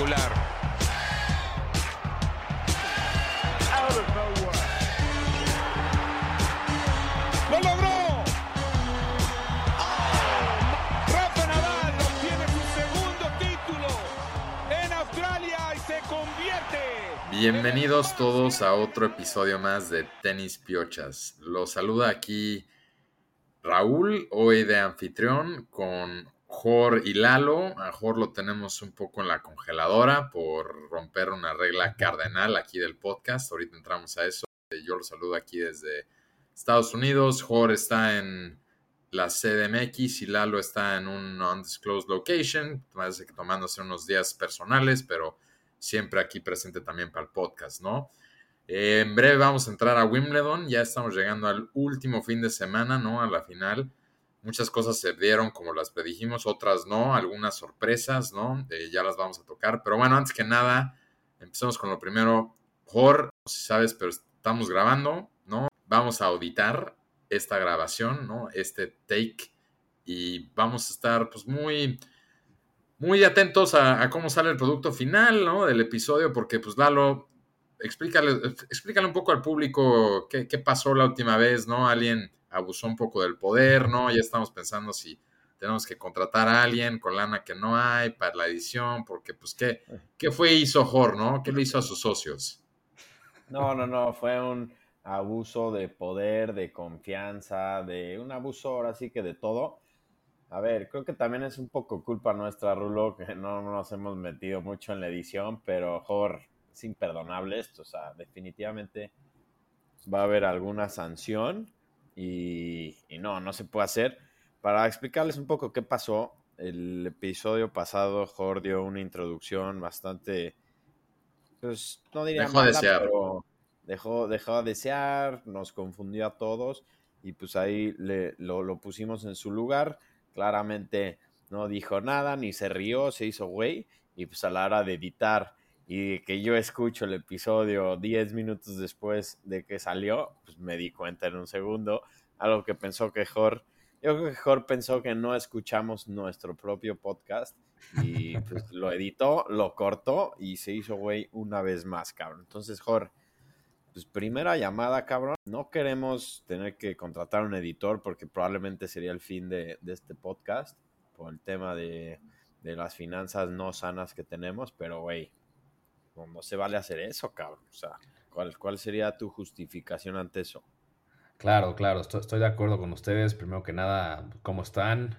Espectacular. ¡Lo logró! Rafa Nadal obtiene su segundo título en Australia y se convierte. Bienvenidos todos a otro episodio más de Tenis Piochas. Los saluda aquí Raúl, hoy de anfitrión, con Jor y Lalo. A Jor lo tenemos un poco en la congeladora por romper una regla cardenal aquí del podcast. Ahorita entramos a eso. Yo lo saludo aquí desde Estados Unidos. Jor está en la CDMX y Lalo está en un undisclosed location, parece que tomándose unos días personales, pero siempre aquí presente también para el podcast, ¿no? Eh, en breve vamos a entrar a Wimbledon, ya estamos llegando al último fin de semana, ¿no? A la final. Muchas cosas se dieron como las predijimos, otras no, algunas sorpresas, ¿no? Eh, ya las vamos a tocar. Pero bueno, antes que nada, empecemos con lo primero. Jor, no sé si sabes, pero estamos grabando, ¿no? Vamos a auditar esta grabación, ¿no? Este take. Y vamos a estar, pues, muy, muy atentos a, cómo sale el producto final, ¿no? Del episodio, porque, pues, Lalo, explícale, explícale un poco al público qué, qué pasó la última vez, ¿no? Alguien abusó un poco del poder, ¿no? Ya estamos pensando si tenemos que contratar a alguien con lana que no hay para la edición, porque pues qué, qué fue hizo Jor, ¿no? ¿Qué le hizo a sus socios? No, no, no, fue un abuso de poder, de confianza, de un abuso ahora sí que de todo. A ver, creo que también es un poco culpa nuestra, Rulo, que no nos hemos metido mucho en la edición, pero Jor, es imperdonable esto, o sea, definitivamente va a haber alguna sanción y, y, no, no se puede hacer. Para explicarles un poco qué pasó, el episodio pasado Jor dio una introducción bastante, pues no diría Dejó mala, desear. pero dejó, dejó a desear, nos confundió a todos y pues ahí le, lo, lo pusimos en su lugar. Claramente no dijo nada, ni se rió, se hizo güey y pues a la hora de editar y que yo escucho el episodio 10 minutos después de que salió, pues me di cuenta en un segundo, algo que pensó que Jor, yo creo que Jor pensó que no escuchamos nuestro propio podcast y pues lo editó, lo cortó y se hizo güey una vez más, cabrón. Entonces, Jor, pues primera llamada, cabrón. No queremos tener que contratar un editor porque probablemente sería el fin de, de este podcast por el tema de, de las finanzas no sanas que tenemos, pero güey, no, se vale hacer eso, cabrón. O sea, ¿cuál, ¿cuál sería tu justificación ante eso? Claro, claro, estoy, de acuerdo con ustedes. Primero que nada, ¿cómo están?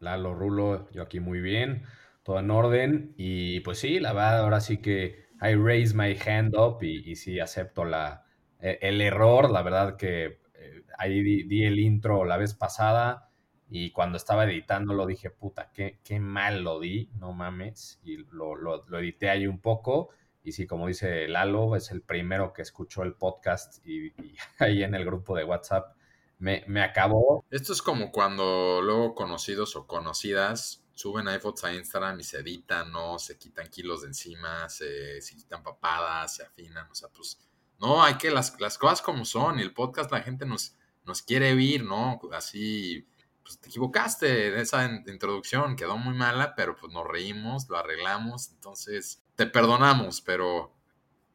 Lalo, Rulo, yo aquí muy bien, todo en orden. Y pues sí, la verdad, ahora sí que I raise my hand up y, sí acepto la, el error. La verdad que eh, ahí di, el intro la vez pasada y cuando estaba editándolo dije, puta, qué, qué mal lo di, no mames. Y lo, lo, lo, edité ahí un poco. Y sí, como dice Lalo, es el primero que escuchó el podcast y, y ahí en el grupo de WhatsApp me, me, acabó. Esto es como cuando luego conocidos o conocidas suben iPhones a Instagram y se editan, ¿no? Se quitan kilos de encima, se, se quitan papadas, se afinan, o sea, pues, no, hay que las, las cosas como son. Y el podcast la gente nos, nos quiere oír, ¿no? Así pues te equivocaste en esa introducción, quedó muy mala, pero pues nos reímos, lo arreglamos, entonces te perdonamos, pero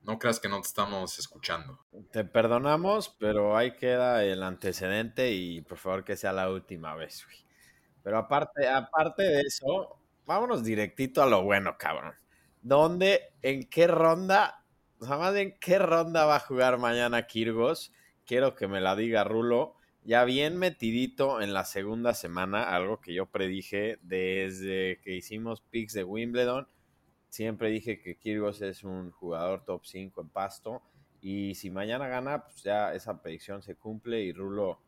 no creas que no te estamos escuchando. Te perdonamos, pero ahí queda el antecedente y por favor que sea la última vez, güey. Pero aparte, aparte de eso, vámonos directito a lo bueno, cabrón. ¿Dónde, en qué ronda, o más bien qué ronda va a jugar mañana Kirgos? Quiero que me la diga Rulo ya bien metidito en la segunda semana, algo que yo predije desde que hicimos picks de Wimbledon. Siempre dije que Kyrgios es un jugador top 5 en pasto. Y si mañana gana, pues ya esa predicción se cumple. Y Rulo,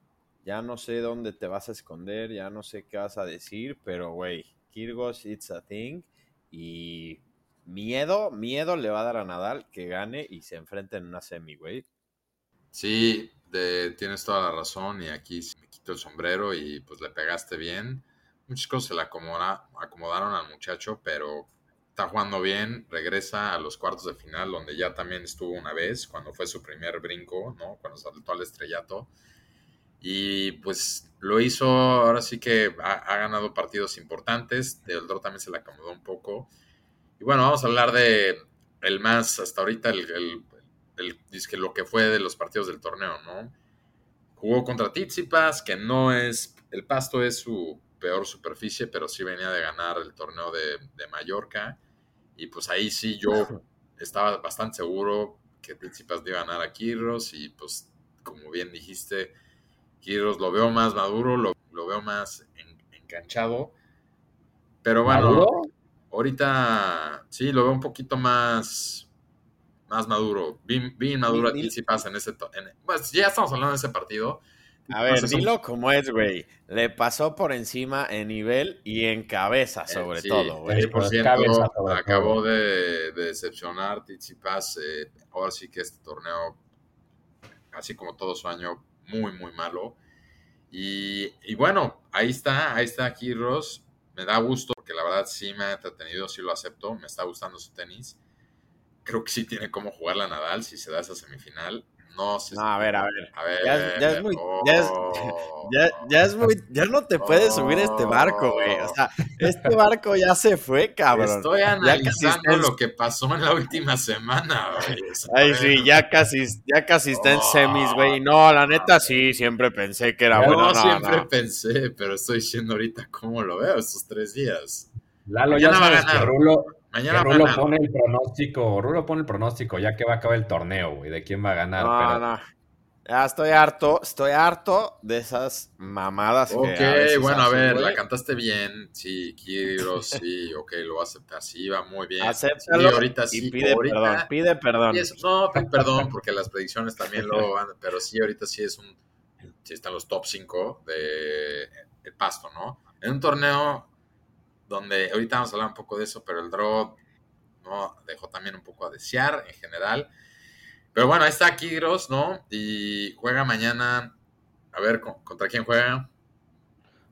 ya no sé dónde te vas a esconder, ya no sé qué vas a decir, pero güey, Kyrgios, it's a thing. Y miedo, miedo le va a dar a Nadal que gane y se enfrente en una semi, güey. Sí, de, tienes toda la razón y aquí me quito el sombrero y pues le pegaste bien. Muchas cosas se le acomoda, acomodaron al muchacho, pero está jugando bien, regresa a los cuartos de final donde ya también estuvo una vez, cuando fue su primer brinco, ¿no? Cuando saltó al estrellato. Y pues lo hizo, ahora sí que ha, ganado partidos importantes. Draw también se le acomodó un poco. Y bueno, vamos a hablar de el más, hasta ahorita, el, lo que fue de los partidos del torneo, ¿no? Jugó contra Tizipas, que no es, el pasto es su peor superficie, pero sí venía de ganar el torneo de, de Mallorca. Y pues ahí sí yo estaba bastante seguro que Tsitsipas iba a ganar a Kirros y pues como bien dijiste, Kirros lo veo más maduro, lo, veo más enganchado. Pero bueno, ahorita sí lo veo un poquito más más maduro, bien, bien maduro a Tsitsipas en ese... pues ya estamos hablando de ese partido a ver, dilo como es, güey. Le pasó por encima en nivel y en cabeza, eh, sobre todo, güey. Por ciento acabó de, decepcionar Tsitsipas. Eh, ahora sí que este torneo, así como todo su año, muy, muy malo. Y, y bueno, ahí está, ahí está Kirros. Me da gusto porque la verdad sí me ha entretenido, sí lo acepto. Me está gustando su tenis. Creo que sí tiene cómo jugar la Nadal si se da esa semifinal. No, no, a ver, a ver. ya, es muy. Ya es, ya, es muy. Ya no te puedes subir a este barco, güey. O sea, este barco ya se fue, cabrón. Estoy analizando lo que pasó en la última semana, güey. Ay, sí, ya casi, ya casi está en semis, güey. No, la neta sí, siempre pensé que era bueno. No, siempre pensé, pero estoy diciendo ahorita cómo lo veo estos tres días. Lalo, ya sabes que Rulo, Mañana Rulo pone el pronóstico, Rulo pone el pronóstico, ya que va a acabar el torneo, güey, de quién va a ganar. No, no. Ya estoy harto, estoy harto de esas mamadas. Ok, bueno, a ver, la cantaste bien. Sí, quiero, sí, ok, lo voy a aceptar. Sí, va muy bien. Acéptalo sí, ahorita sí. pide perdón, pide perdón. no, perdón, porque las predicciones también lo van, pero sí, ahorita sí es un, sí están los top 5 de el pasto, ¿no? En un torneo donde ahorita vamos a hablar un poco de eso, pero el draw no dejó también un poco a desear en general. Pero bueno, ahí está Kigros, ¿no? Y juega mañana. A ver, ¿contra quién juega?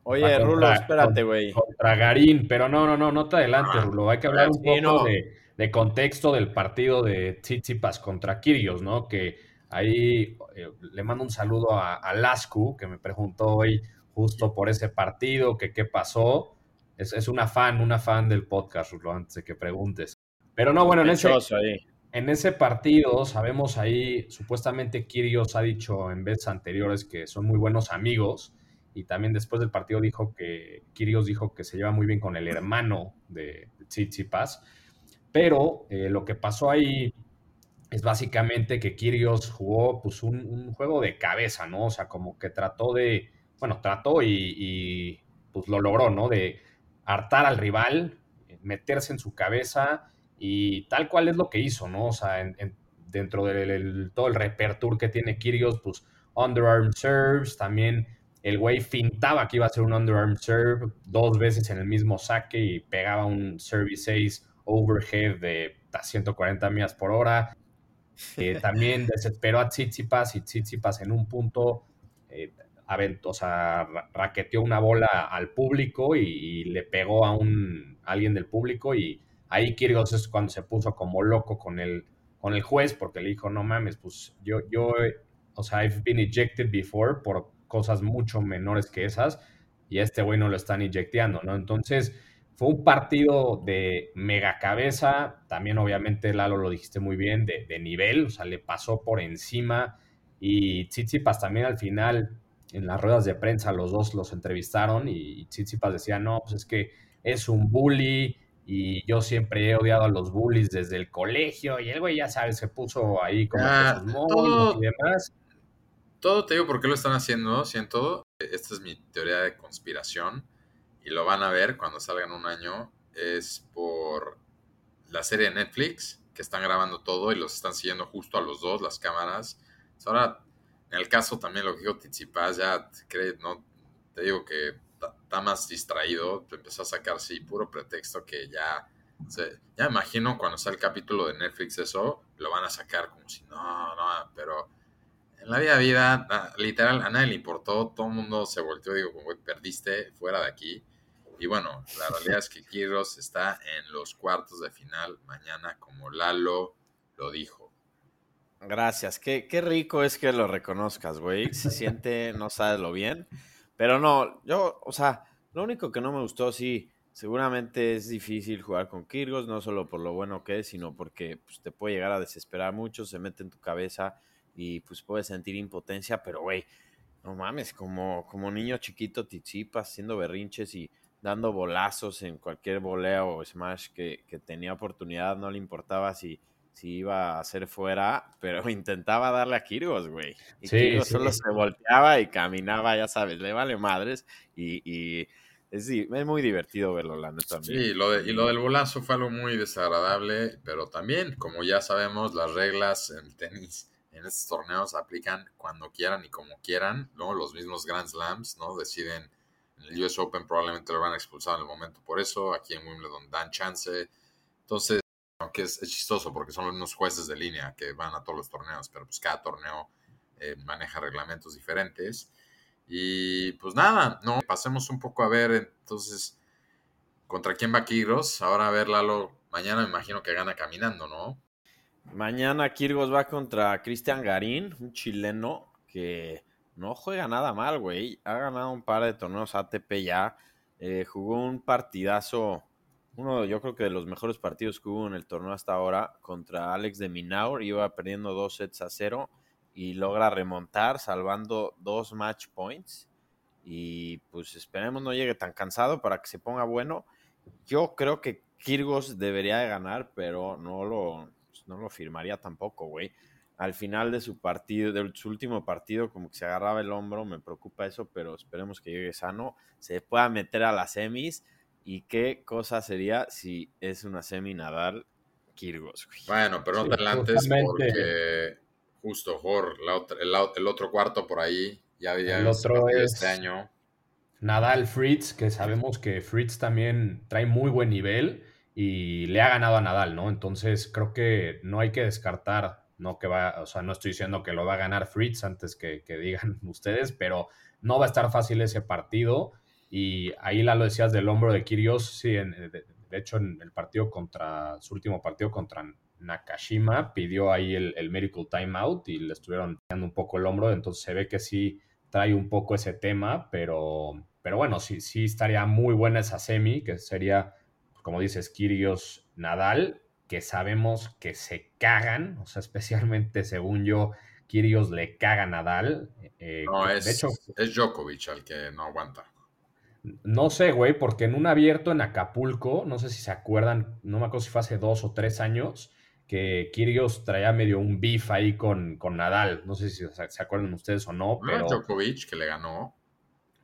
Oye, Rulo, espérate, güey. Contra Garín, pero no, no, no, no te adelantes, ah, Rulo. Hay que hablar un poco de, contexto del partido de Tsitsipas contra Kirios, ¿no? Que ahí eh, le mando un saludo a, a Lascu, que me preguntó hoy justo por ese partido, que qué pasó es, una fan, una fan del podcast, Rulo, antes de que preguntes. Pero no, bueno, en ese, en ese partido sabemos ahí, supuestamente Kirios ha dicho en veces anteriores que son muy buenos amigos y también después del partido dijo que Kirios dijo que se lleva muy bien con el hermano de Tsitsipas, pero eh, lo que pasó ahí es básicamente que Kirios jugó pues un, juego de cabeza, ¿no? O sea, como que trató de, bueno, trató y, y pues lo logró, ¿no? De hartar al rival, meterse en su cabeza y tal cual es lo que hizo, ¿no? O sea, dentro del todo el repertorio que tiene Kyrgios, pues underarm serves, también el güey fintaba que iba a ser un underarm serve dos veces en el mismo saque y pegaba un service 6 overhead de 140 millas por hora. Eh, también desesperó a Tsitsipas y Tsitsipas en un punto eh, o sea, raqueteó una bola al público y, le pegó a un alguien del público y ahí Kyrgios es cuando se puso como loco con el, con el juez porque le dijo, no mames, pues yo, yo, o sea, I've been ejected before por cosas mucho menores que esas y este güey no lo están inyecteando, ¿no? Entonces fue un partido de mega cabeza, también obviamente Lalo lo dijiste muy bien, de, de nivel, o sea, le pasó por encima y Tsitsipas también al final en las ruedas de prensa los dos los entrevistaron y Tsitsipas decía, no, pues es que es un bully y yo siempre he odiado a los bullies desde el colegio y el güey ya sabes, se puso ahí como ah, todo, y demás. Todo te digo por qué lo están haciendo, siento, esta es mi teoría de conspiración y lo van a ver cuando salga en un año, es por la serie de Netflix que están grabando todo y los están siguiendo justo a los dos, las cámaras. Ahora en el caso también lo que dijo Tizipas, ya cree, no, te digo que está más distraído, empezó a sacar sí puro pretexto que ya, ya imagino cuando sea el capítulo de Netflix eso, lo van a sacar como si no, no, pero en la vida vida, literal, a nadie le importó, todo el mundo se volteó, digo, como perdiste, fuera de aquí. Y bueno, la realidad es que Kiros está en los cuartos de final mañana, como Lalo lo dijo. Gracias. Qué, qué rico es que lo reconozcas, güey. Se siente, no sabes lo bien. Pero no, yo, o sea, lo único que no me gustó, sí, seguramente es difícil jugar con Kirgos, no solo por lo bueno que es, sino porque pues, te puede llegar a desesperar mucho, se mete en tu cabeza y pues puedes sentir impotencia, pero güey, no mames, como, como niño chiquito Tizipas haciendo berrinches y dando bolazos en cualquier voleo o smash que, que tenía oportunidad, no le importaba si si iba a hacer fuera, pero intentaba darle a Kirgos, güey. Y sí, solo se volteaba y caminaba, ya sabes, le vale madres y, es, muy divertido verlo, la neta. Sí, lo de, y lo del bolazo fue algo muy desagradable, pero también, como ya sabemos, las reglas en el tenis en estos torneos aplican cuando quieran y como quieran, ¿no? Los mismos Grand Slams, ¿no? Deciden, en el US Open probablemente lo van a expulsar en el momento por eso, aquí en Wimbledon dan chance. Entonces, aunque es, chistoso porque son unos jueces de línea que van a todos los torneos, pero pues cada torneo eh, maneja reglamentos diferentes. Y pues nada, no, pasemos un poco a ver entonces contra quién va Kirgos. Ahora a ver, Lalo, mañana me imagino que gana caminando, ¿no? Mañana Kirgos va contra Cristian Garín, un chileno que no juega nada mal, güey. Ha ganado un par de torneos ATP ya. Eh, jugó un partidazo uno yo creo que de los mejores partidos que hubo en el torneo hasta ahora contra Alex de Minaur. Iba perdiendo dos sets a cero y logra remontar salvando dos match points. Y pues esperemos no llegue tan cansado para que se ponga bueno. Yo creo que Kirgos debería de ganar, pero no lo, pues, no lo firmaría tampoco, güey. Al final de su partido, de último partido, como que se agarraba el hombro, me preocupa eso, pero esperemos que llegue sano, se pueda meter a las semis ¿Y qué cosa sería si es una semi Nadal Kirgos? Bueno, pero no te adelantes porque justo Jor, el, otro cuarto por ahí ya había el otro este año. Nadal Fritz, que sabemos que Fritz también trae muy buen nivel y le ha ganado a Nadal, ¿no? Entonces creo que no hay que descartar, no que va, o sea, no estoy diciendo que lo va a ganar Fritz antes que, que digan ustedes, pero no va a estar fácil ese partido. Y ahí la lo decías del hombro de Kirios, sí, de, hecho en el partido contra, su último partido contra Nakashima, pidió ahí el, el medical timeout y le estuvieron dando un poco el hombro, entonces se ve que sí trae un poco ese tema, pero, pero bueno, sí, sí estaría muy buena esa semi, que sería, como dices, Kirios Nadal, que sabemos que se cagan, o sea, especialmente según yo, Kirios le caga a Nadal. Eh, no, es, de hecho, es Djokovic el que no aguanta. No sé, güey, porque en un abierto en Acapulco, no sé si se acuerdan, no me acuerdo si fue hace dos o tres años, que Kyrgios traía medio un beef ahí con, con Nadal. No sé si se acuerdan ustedes o no, pero... Djokovic que le ganó.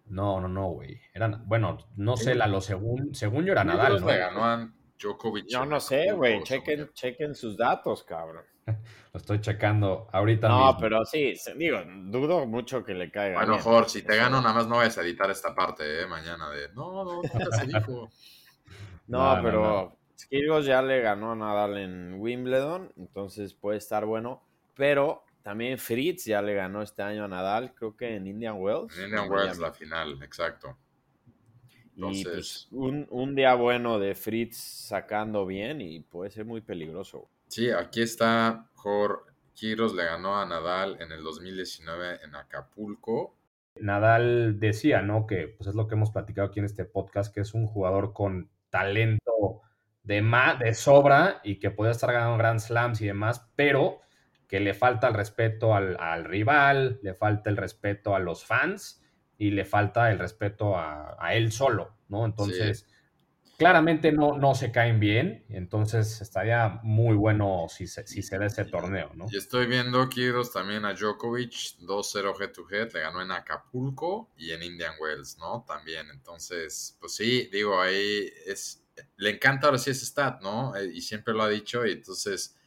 No, no, no, güey. bueno, no sé, la, lo según, según yo era Nadal, ¿no? le ganó a Djokovic. Yo no sé, güey. Chequen, chequen sus datos, cabrón. Lo estoy checando ahorita no, pero sí, digo, dudo mucho que le caiga. Bueno, Jorge, si te gano, nada más no vas a editar esta parte, ¿eh? Mañana de, no, no, nunca se dijo. no, pero no, ya le ganó a Nadal en Wimbledon, entonces puede estar bueno, pero también Fritz ya le ganó este año a Nadal, creo que en Indian Wells. En Indian Wells, la final, exacto. Y pues un, un día bueno de Fritz sacando bien y puede ser muy peligroso. Sí, aquí está Jorge Quiros le ganó a Nadal en el 2019 en Acapulco. Nadal decía, ¿no? Que pues es lo que hemos platicado aquí en este podcast, que es un jugador con talento de más, de sobra y que puede estar ganando Grand Slams y demás, pero que le falta el respeto al, rival, le falta el respeto a los fans y le falta el respeto a, él solo, ¿no? Entonces, claramente no, no se caen bien, entonces estaría muy bueno si se, si se da ese torneo, ¿no? Y estoy viendo Kiros también a Djokovic, 2-0 head to head, le ganó en Acapulco y en Indian Wells, ¿no? También, entonces, pues sí, digo, ahí es, le encanta ahora sí ese stat, ¿no? Eh, y siempre lo ha dicho y entonces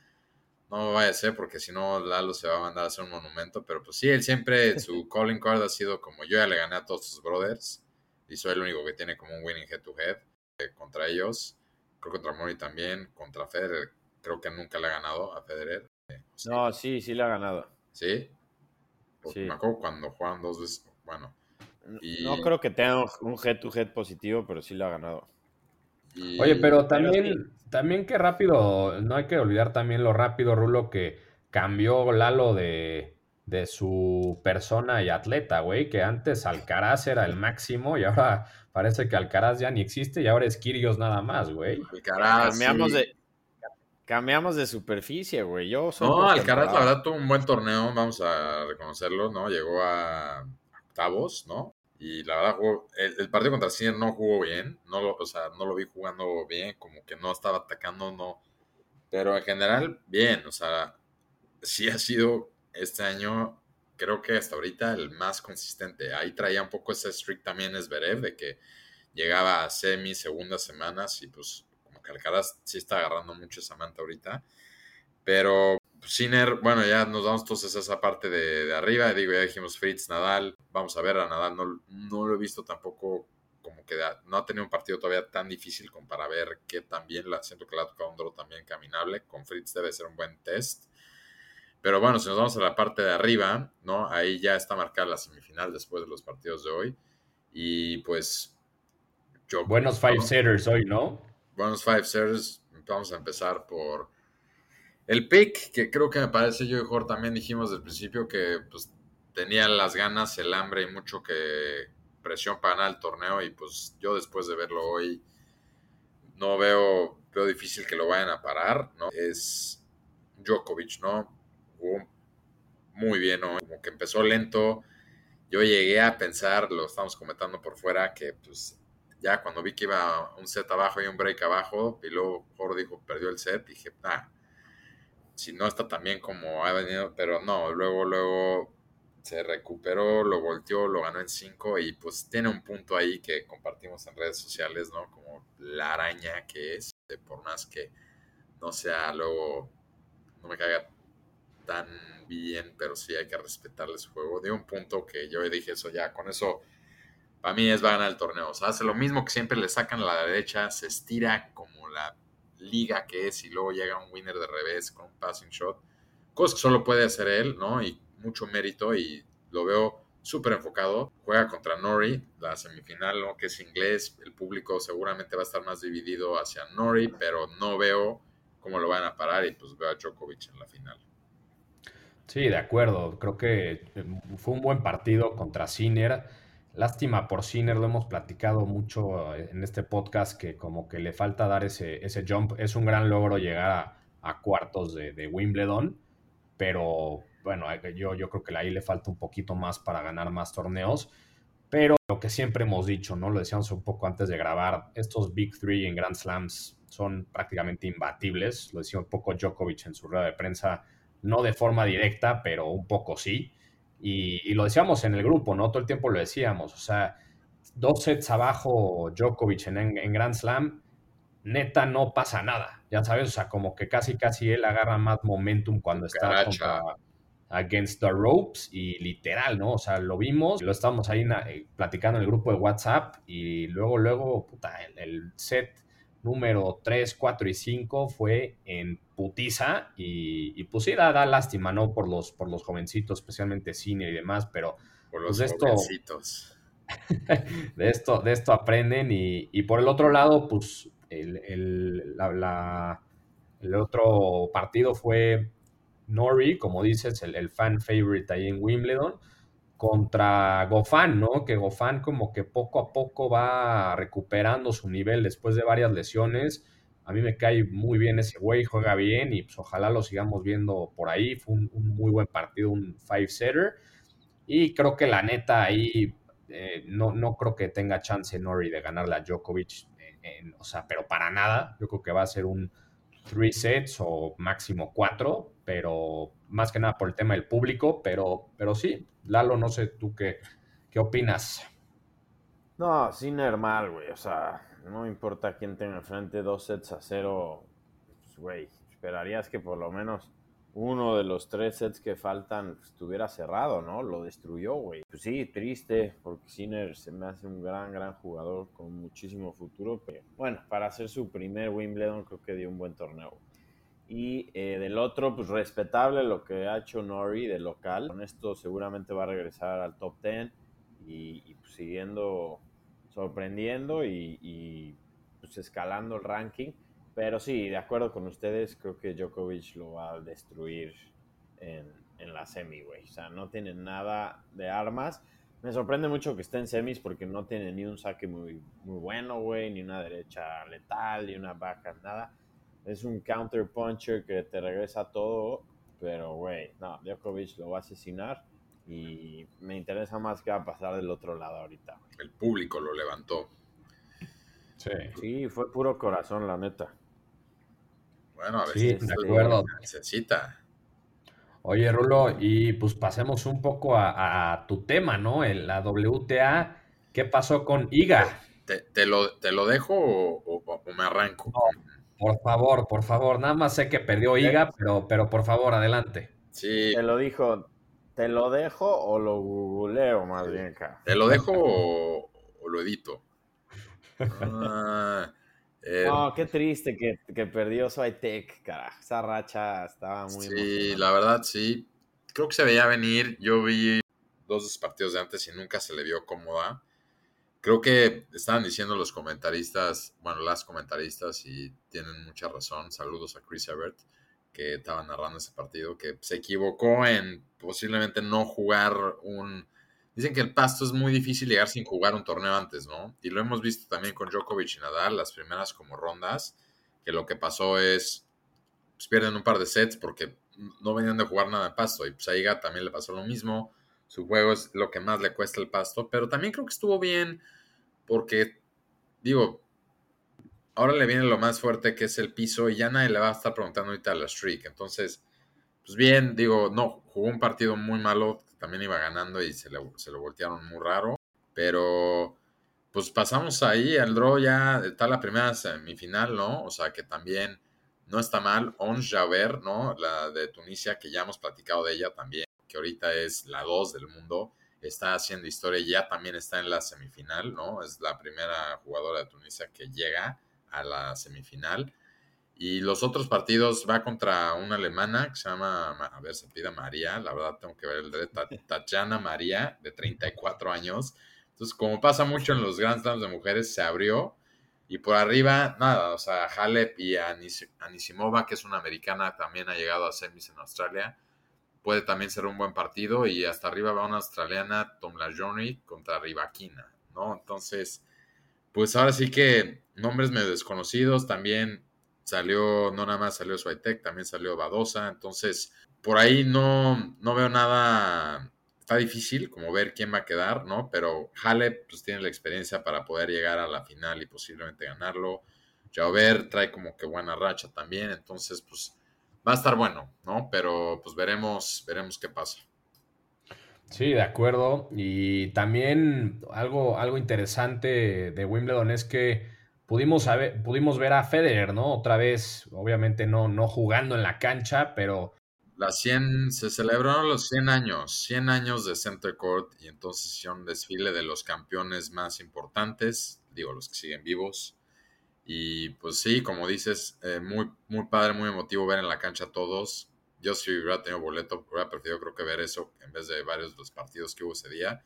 no vaya a ser porque si no Lalo se va a mandar a hacer un monumento, pero pues sí, él siempre, su calling card ha sido como yo ya le gané a todos sus brothers y soy el único que tiene como un winning head to head contra ellos. Creo que contra Mori también. Contra Federer, creo que nunca le ha ganado a Federer. Eh, no, sí, sí le ha ganado. ¿Sí? Porque me acuerdo cuando jugaban dos veces. Bueno. No creo que tenga un head-to-head positivo, pero sí le ha ganado. Oye, pero también, también que rápido, no hay que olvidar también lo rápido, Rulo, que cambió Lalo de, de su persona y atleta, güey, que antes Alcaraz era el máximo y ahora parece que Alcaraz ya ni existe y ahora es Kirios nada más, güey. Alcaraz. Cambiamos sí. de, cambiamos de superficie, güey. Yo soy No, Alcaraz, la verdad, tuvo un buen torneo, vamos a reconocerlo, ¿no? Llegó a octavos, ¿no? Y la verdad, jugó- el, el partido contra Sinner no jugó bien, no lo, o sea, no lo vi jugando bien, como que no estaba atacando, no. Pero en general, bien, o sea, sí ha sido este año, creo que hasta ahorita el más consistente. Ahí traía un poco ese streak también Zverev, de que llegaba a semi, segundas semanas, y pues como que Alcaraz sí está agarrando mucho esa manta ahorita. Pero Sinner, bueno, ya nos vamos entonces a esa parte de, de arriba. Digo, ya dijimos Fritz, Nadal. Vamos a ver a Nadal. No, no lo he visto tampoco como que da- no ha tenido un partido todavía tan difícil como para ver que también la siento que le ha tocado un draw también caminable. Con Fritz debe ser un buen test. Pero bueno, si nos vamos a la parte de arriba, ¿no? Ahí ya está marcada la semifinal después de los partidos de hoy. Y pues. Buenos ¿no? five setters hoy, ¿no? buenos five series. Vamos a empezar por el pick, que creo que me parece yo y Jorge también dijimos desde el principio que pues, tenía las ganas, el hambre y mucho que presión para ganar el torneo. Y pues yo después de verlo hoy no veo, veo difícil que lo vayan a parar, ¿no? Es Djokovic, ¿no? Jugó muy bien, ¿no? Como que empezó lento. Yo llegué a pensar, lo estamos comentando por fuera, que pues ya cuando vi que iba un set abajo y un break abajo, y luego Jorge dijo, perdió el set, dije, ah, si no está tan bien como ha venido, pero no, luego, luego se recuperó, lo volteó, lo ganó en 5 y pues tiene un punto ahí que compartimos en redes sociales, ¿no? Como la araña que es, por más que no sea luego, no me caiga tan bien, pero sí hay que respetarle su juego. De un punto que yo dije eso ya, con eso para mí es va a ganar el torneo. O sea, hace lo mismo que siempre le sacan a la derecha, se estira como la liga que es y luego llega un winner de revés con un passing shot. Cosas que solo puede hacer él, ¿no? Y mucho mérito y lo veo súper enfocado. Juega contra Nori, la semifinal, ¿no? Que es inglés. El público seguramente va a estar más dividido hacia Nori, pero no veo cómo lo van a parar y pues veo a Djokovic en la final. Sí, de acuerdo. Creo que eh, fue un buen partido contra Sinner. Lástima por Sinner, lo hemos platicado mucho eh, en este podcast que como que le falta dar ese, ese jump. Es un gran logro llegar a, cuartos de, de Wimbledon, pero bueno, yo, yo creo que ahí le falta un poquito más para ganar más torneos. Pero lo que siempre hemos dicho, ¿no? Lo decíamos un poco antes de grabar, estos Big Three en Grand Slams son prácticamente imbatibles. Lo decía un poco Djokovic en su rueda de prensa, no de forma directa, pero un poco sí. Y, y lo decíamos en el grupo, ¿no? Todo el tiempo lo decíamos. O sea, dos sets abajo Djokovic en, en Grand Slam, neta no pasa nada. Ya sabes, o sea, como que casi, casi él agarra más momentum cuando está contra Against the Ropes y literal, ¿no? O sea, lo vimos, lo estábamos ahí eh, platicando en el grupo de WhatsApp y luego, luego, puta, el, el set número 3, 4 y 5 fue en putiza y, y pues sí, da, da lástima, ¿no? Por los, por los jovencitos, especialmente cine y demás, pero Por Pues los esto- jovencitos. de esto, de esto aprenden y, y por el otro lado, pues el, el- la- la- el otro partido fue Nori, como dices, el, el fan favorite ahí en Wimbledon, contra Gofán, ¿no? Que Gofán como que poco a poco va recuperando su nivel después de varias lesiones. A mí me cae muy bien ese güey, juega bien y pues ojalá lo sigamos viendo por ahí. Fue un, muy buen partido, un five-setter. Y creo que la neta ahí eh, no, no creo que tenga chance Nori de ganarle a Djokovic, en- o sea, pero para nada. Yo creo que va a ser un three sets o máximo cuatro, pero más que nada por el tema del público, pero, pero sí, Lalo, no sé tú qué, qué opinas. No, Sinner mal, güey. O sea, no importa quién tenga enfrente, dos sets a cero. Pues, güey, esperarías que por lo menos uno de los tres sets que faltan estuviera cerrado, ¿no? Lo destruyó, güey. Pues sí, triste, porque Sinner se me hace un gran, gran jugador con muchísimo futuro. Pero bueno, para hacer su primer Wimbledon, creo que dio un buen torneo. Y eh, del otro, pues respetable lo que ha hecho Nori de local. Con esto seguramente va a regresar al top 10 y, y, pues, siguiendo sorprendiendo y, y, pues escalando el ranking. Pero sí, de acuerdo con ustedes, creo que Djokovic lo va a destruir en, en la semi, güey. O sea, no tienen nada de armas. Me sorprende mucho que esté en semis porque no tiene ni un saque muy, muy bueno, güey, ni una derecha letal, ni una baja, nada. Es un counter puncher que te regresa todo, pero, güey, no, Djokovic lo va a asesinar y me interesa más qué va a pasar del otro lado ahorita. El público lo levantó. Sí. Sí, fue puro corazón, la neta. Bueno, a ver Sí, si de acuerdo. necesita. Oye, Rulo, y pues pasemos un poco a, a tu tema, ¿no? El- la WTA. ¿Qué pasó con Iga? ¿Te, te lo, te lo dejo o, o- o me arranco? Por favor, por favor. Nada más sé que perdió Iga, pero, pero por favor, adelante. Sí, Te lo dijo, ¿te lo dejo o lo googleo más bien, cara? ¿te lo dejo o, o lo edito? Ah, eh, No, qué triste que, que perdió Swiatek, carajo. Esa racha estaba muy Sí, la verdad sí. Creo que se veía venir. Yo vi dos de sus partidos de antes y nunca se le vio cómoda. Creo que estaban diciendo los comentaristas, bueno, las comentaristas, y tienen mucha razón. Saludos a Chris Everett, que estaba narrando ese partido, que se equivocó en posiblemente no jugar un. Dicen que el pasto es muy difícil llegar sin jugar un torneo antes, ¿no? Y lo hemos visto también con Djokovic y Nadal, las primeras como rondas, que lo que pasó es pues pierden un par de sets porque no venían de jugar nada en pasto. Y pues a Iga también le pasó lo mismo. Su juego es lo que más le cuesta el pasto. Pero también creo que estuvo bien porque, digo, ahora le viene lo más fuerte que es el piso y ya nadie le va a estar preguntando ahorita a la streak. Entonces, pues bien, digo, no, jugó un partido muy malo. También iba ganando y se, le, se lo voltearon muy raro. Pero pues pasamos ahí al draw ya, está la primera semifinal, ¿no? O sea que también no está mal. Ons Javer, ¿no? La de Tunisia, que ya hemos platicado de ella también, que ahorita es la 2 del mundo, está haciendo historia y ya también está en la semifinal, ¿no? Es la primera jugadora de Tunisia que llega a la semifinal. Y los otros partidos va contra una alemana que se llama, a ver, se pide María, la verdad tengo que ver el de Ta- Tatiana María, de 34 años. Entonces, como pasa mucho en los Grand Slams de mujeres, se abrió y por arriba, nada, o sea, Halep y Anis- Anisimova, que es una americana, también ha llegado a semis en Australia. Puede también ser un buen partido y hasta arriba va una australiana, Tom Lajoni, contra Ribakina, ¿no? Entonces, pues ahora sí que nombres medio desconocidos, también salió, no nada más salió Swiatek, también salió Badosa, entonces por ahí no, no veo nada, está difícil como ver quién va a quedar, ¿no? Pero Halep pues tiene la experiencia para poder llegar a la final y posiblemente ganarlo. Jaubert trae como que buena racha también, entonces pues va a estar bueno, ¿no? Pero pues veremos, veremos qué pasa. Sí, de acuerdo. Y también algo, algo interesante de Wimbledon es que pudimos, saber- pudimos ver a Federer, ¿no? Otra vez, obviamente no, no jugando en la cancha, pero Las 100, se celebraron los 100 años, 100 años de Center Court y entonces hicieron un desfile de los campeones más importantes, digo, los que siguen vivos. Y pues sí, como dices, eh, muy, muy padre, muy emotivo ver en la cancha a todos. Yo si hubiera tenido boleto, hubiera preferido creo que ver eso en vez de varios de los partidos que hubo ese día.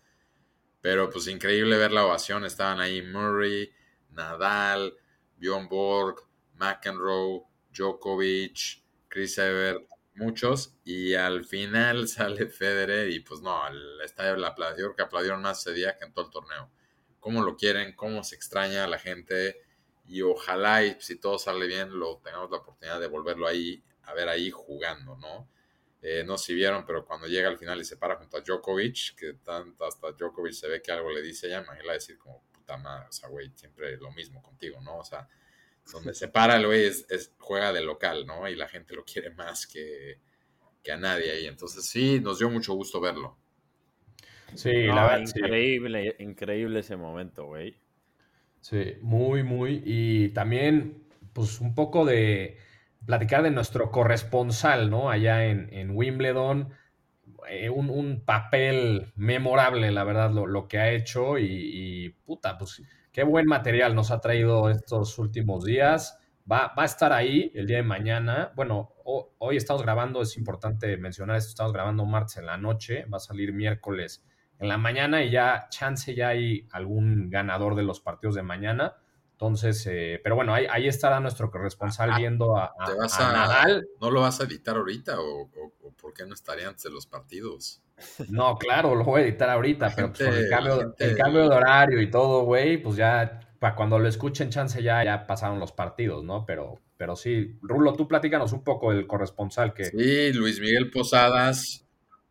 Pero pues increíble ver la ovación. Estaban ahí Murray, Nadal, Bjorn Borg, McEnroe, Djokovic, Chris Evert, muchos. Y al final sale Federer y pues no, el estadio le aplaudió, que aplaudieron más ese día que en todo el torneo. Cómo lo quieren, cómo se extraña a la gente. Y ojalá, y si todo sale bien, lo tengamos la oportunidad de volverlo ahí, a ver ahí jugando, ¿no? Eh, no si vieron, pero cuando llega al final y se para junto a Djokovic, que tanto hasta Djokovic se ve que algo le dice a ella, imagínate decir como, puta madre, o sea, güey, siempre lo mismo contigo, ¿no? O sea, donde se para el güey es, es- juega de local, ¿no? Y la gente lo quiere más que, que a nadie ahí. Entonces sí, nos dio mucho gusto verlo. sí, No, la verdad, sí. increíble, increíble ese momento, güey. Sí, muy, muy. Y también, pues, un poco de platicar de nuestro corresponsal, ¿no? Allá en, en Wimbledon. Eh, un, un papel memorable, la verdad, lo, lo que ha hecho. Y, puta, pues, qué buen material nos ha traído estos últimos días. Va, va a estar ahí el día de mañana. Bueno, ho- hoy estamos grabando, es importante mencionar esto, estamos grabando martes en la noche, va a salir miércoles en la mañana y ya, chance, ya hay algún ganador de los partidos de mañana. Entonces, eh, pero bueno, ahí, ahí estará nuestro corresponsal Ah, viendo a, a- ¿Te vas a a, Nadal. ¿No lo vas a editar ahorita o, o- o por porque no estaría antes de los partidos. No, claro, lo voy a editar ahorita, pero pues el, cambio, el cambio de horario y todo, güey, pues ya para cuando lo escuchen, chance ya, ya pasaron los partidos, ¿no? Pero, pero sí, Rulo, tú platícanos un poco del corresponsal que. Sí, Luis Miguel Posadas.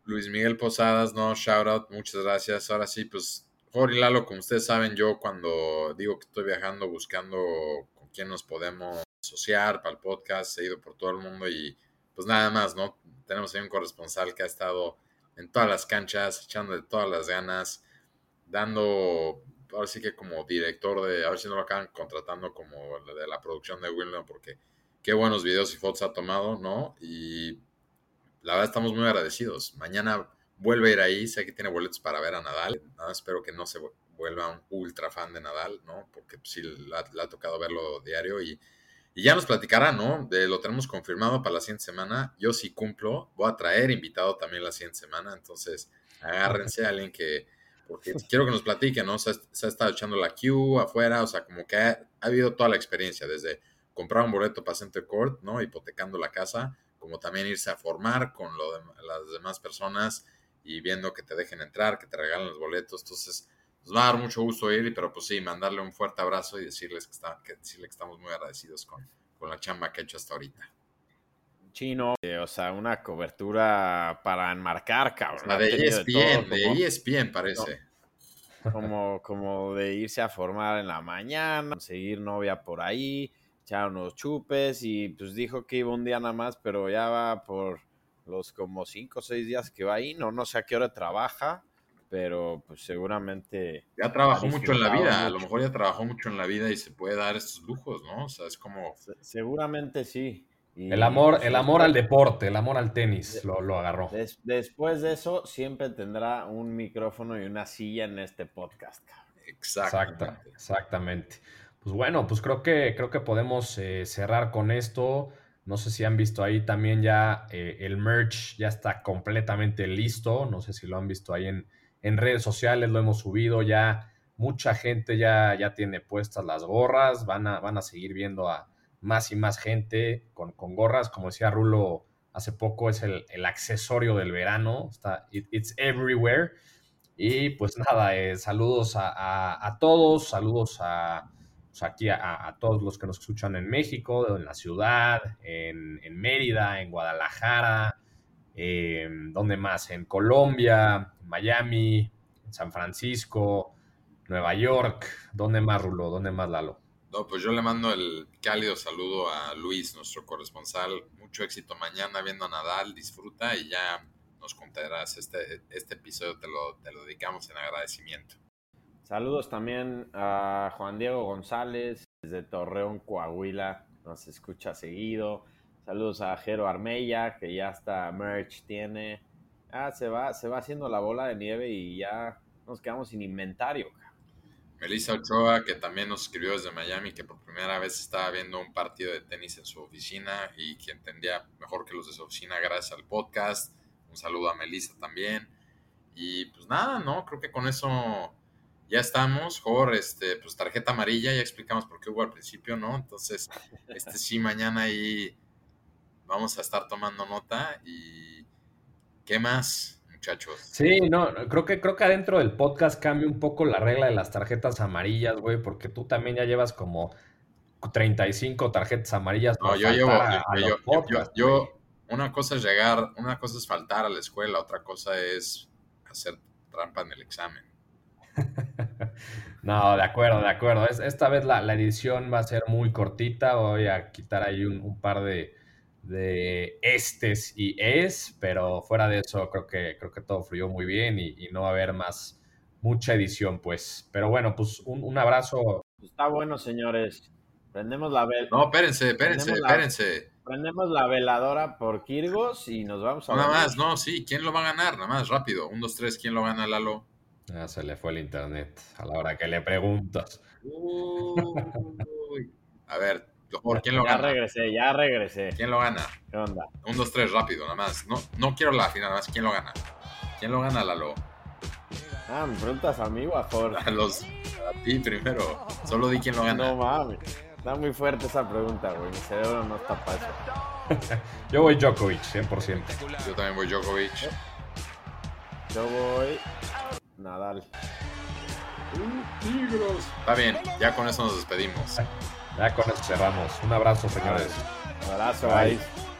Luis Miguel Posadas, no, shout out, muchas gracias. Ahora sí, pues, Jorge Lalo, como ustedes saben, yo cuando digo que estoy viajando buscando con quién nos podemos asociar para el podcast, he ido por todo el mundo y pues nada más, ¿no? Tenemos ahí un corresponsal que ha estado en todas las canchas, echándole todas las ganas, dando, ahora sí que como director de, a ver si no lo acaban contratando como de la producción de Wimbledon, porque qué buenos videos y fotos ha tomado, ¿no? Y la verdad estamos muy agradecidos. Mañana vuelve a ir ahí, sé que tiene boletos para ver a Nadal, nada, espero que no se vuelva un ultra fan de Nadal, ¿no? Porque sí le ha, tocado verlo diario y, y, ya nos platicará, ¿no? De, lo tenemos confirmado para la siguiente semana. Yo sí cumplo, voy a traer invitado también la siguiente semana, entonces agárrense a alguien que, porque quiero que nos platique, ¿no? Se, ha estado echando la queue afuera, o sea, como que ha, ha, habido toda la experiencia, desde comprar un boleto para Center Court, ¿no? Hipotecando la casa, como también irse a formar con lo de, las demás personas y viendo que te dejen entrar, que te regalen los boletos. Entonces, nos va a dar mucho gusto ir, pero pues sí, mandarle un fuerte abrazo y decirles que, está, que, decirle que estamos muy agradecidos con, con la chamba que ha hecho hasta ahorita. Chino, eh, o sea, una cobertura para enmarcar, cabrón. La de ESPN, de, ESPN parece. Como, como de irse a formar en la mañana, conseguir novia por ahí, echar unos chupes y pues dijo que iba un día nada más, pero ya va por los como cinco o seis días que va ahí, no, no sé a qué hora trabaja, pero pues seguramente... Ya trabajó mucho en la vida, a lo mejor ya trabajó mucho en la vida y se puede dar estos lujos, ¿no? O sea, es como... seguramente sí. el amor, el amor al deporte, el amor al tenis, lo, lo agarró. después de eso, siempre tendrá un micrófono y una silla en este podcast. Exactamente. exactamente. Pues bueno, pues creo que, creo que podemos eh, cerrar con esto. No sé si han visto ahí también ya eh, el merch ya está completamente listo. No sé si lo han visto ahí en, en redes sociales, lo hemos subido ya. Mucha gente ya, ya tiene puestas las gorras. Van a, van a seguir viendo a más y más gente con, con gorras. Como decía Rulo hace poco, es el, el accesorio del verano. Está, it's everywhere. Y pues nada, eh, saludos a, a todos, saludos a pues, aquí a, todos los que nos escuchan en México, en la ciudad, en, Mérida, en Guadalajara, eh, ¿dónde más? En Colombia, en Miami, en San Francisco, Nueva York, ¿dónde más, Rulo? ¿Dónde más, Lalo? No, pues yo le mando el cálido saludo a Luis, nuestro corresponsal. Mucho éxito mañana viendo a Nadal, disfruta y ya nos contarás. Este, este episodio te lo, te lo dedicamos en agradecimiento. Saludos también a Juan Diego González desde Torreón, Coahuila, nos escucha seguido. Saludos a Jero Armella, que ya hasta merch tiene. Ah, se va, se va haciendo la bola de nieve y ya nos quedamos sin inventario. Melissa Ochoa, que también nos escribió desde Miami, que por primera vez estaba viendo un partido de tenis en su oficina y que entendía mejor que los de su oficina gracias al podcast. Un saludo a Melissa también. Y pues nada, ¿no? Creo que con eso ya estamos, Jorge, este, pues tarjeta amarilla, ya explicamos por qué hubo al principio, ¿no? Entonces, este sí, mañana ahí vamos a estar tomando nota y ¿qué más, muchachos? Sí, no, creo que, creo que adentro del podcast cambia un poco la regla de las tarjetas amarillas, güey, porque tú también ya llevas como 35 tarjetas amarillas. No, yo llevo, yo, yo, yo, una cosa es llegar, una cosa es faltar a la escuela, otra cosa es hacer trampa en el examen. no, de acuerdo, de acuerdo. esta vez la, edición va a ser muy cortita. Voy a quitar ahí un, par de, de, estes y es, pero fuera de eso creo que, creo que todo fluyó muy bien y, no va a haber más mucha edición, pues. Pero bueno, pues un, abrazo. Está bueno, señores. Prendemos la vela. No, espérense, espérense, espérense. Prendemos la veladora por Kirgos y nos vamos a. Nada más, no, sí. ¿Quién lo va a ganar? Nada más, rápido. Un, dos, tres. ¿Quién lo gana, Lalo? Ya se le fue el internet a la hora que le preguntas. a ver, ¿por quién lo gana? Ya regresé, ya regresé. ¿Quién lo gana? ¿Qué onda? Un, dos, tres, rápido, nada más. No, no quiero la final, nada más. ¿Quién lo gana? ¿Quién lo gana, Lalo? Ah, me preguntas a mí o a Jorge. A los. A ti primero. Solo di quién lo gana. No mames. Está muy fuerte esa pregunta, güey. Mi cerebro no está para eso. Yo voy Djokovic, 100%. Yo también voy Djokovic. Yo voy Nadal. Está bien, ya con eso nos despedimos. Ya con eso cerramos. Un abrazo, señores. Abrazo, Bye. bye.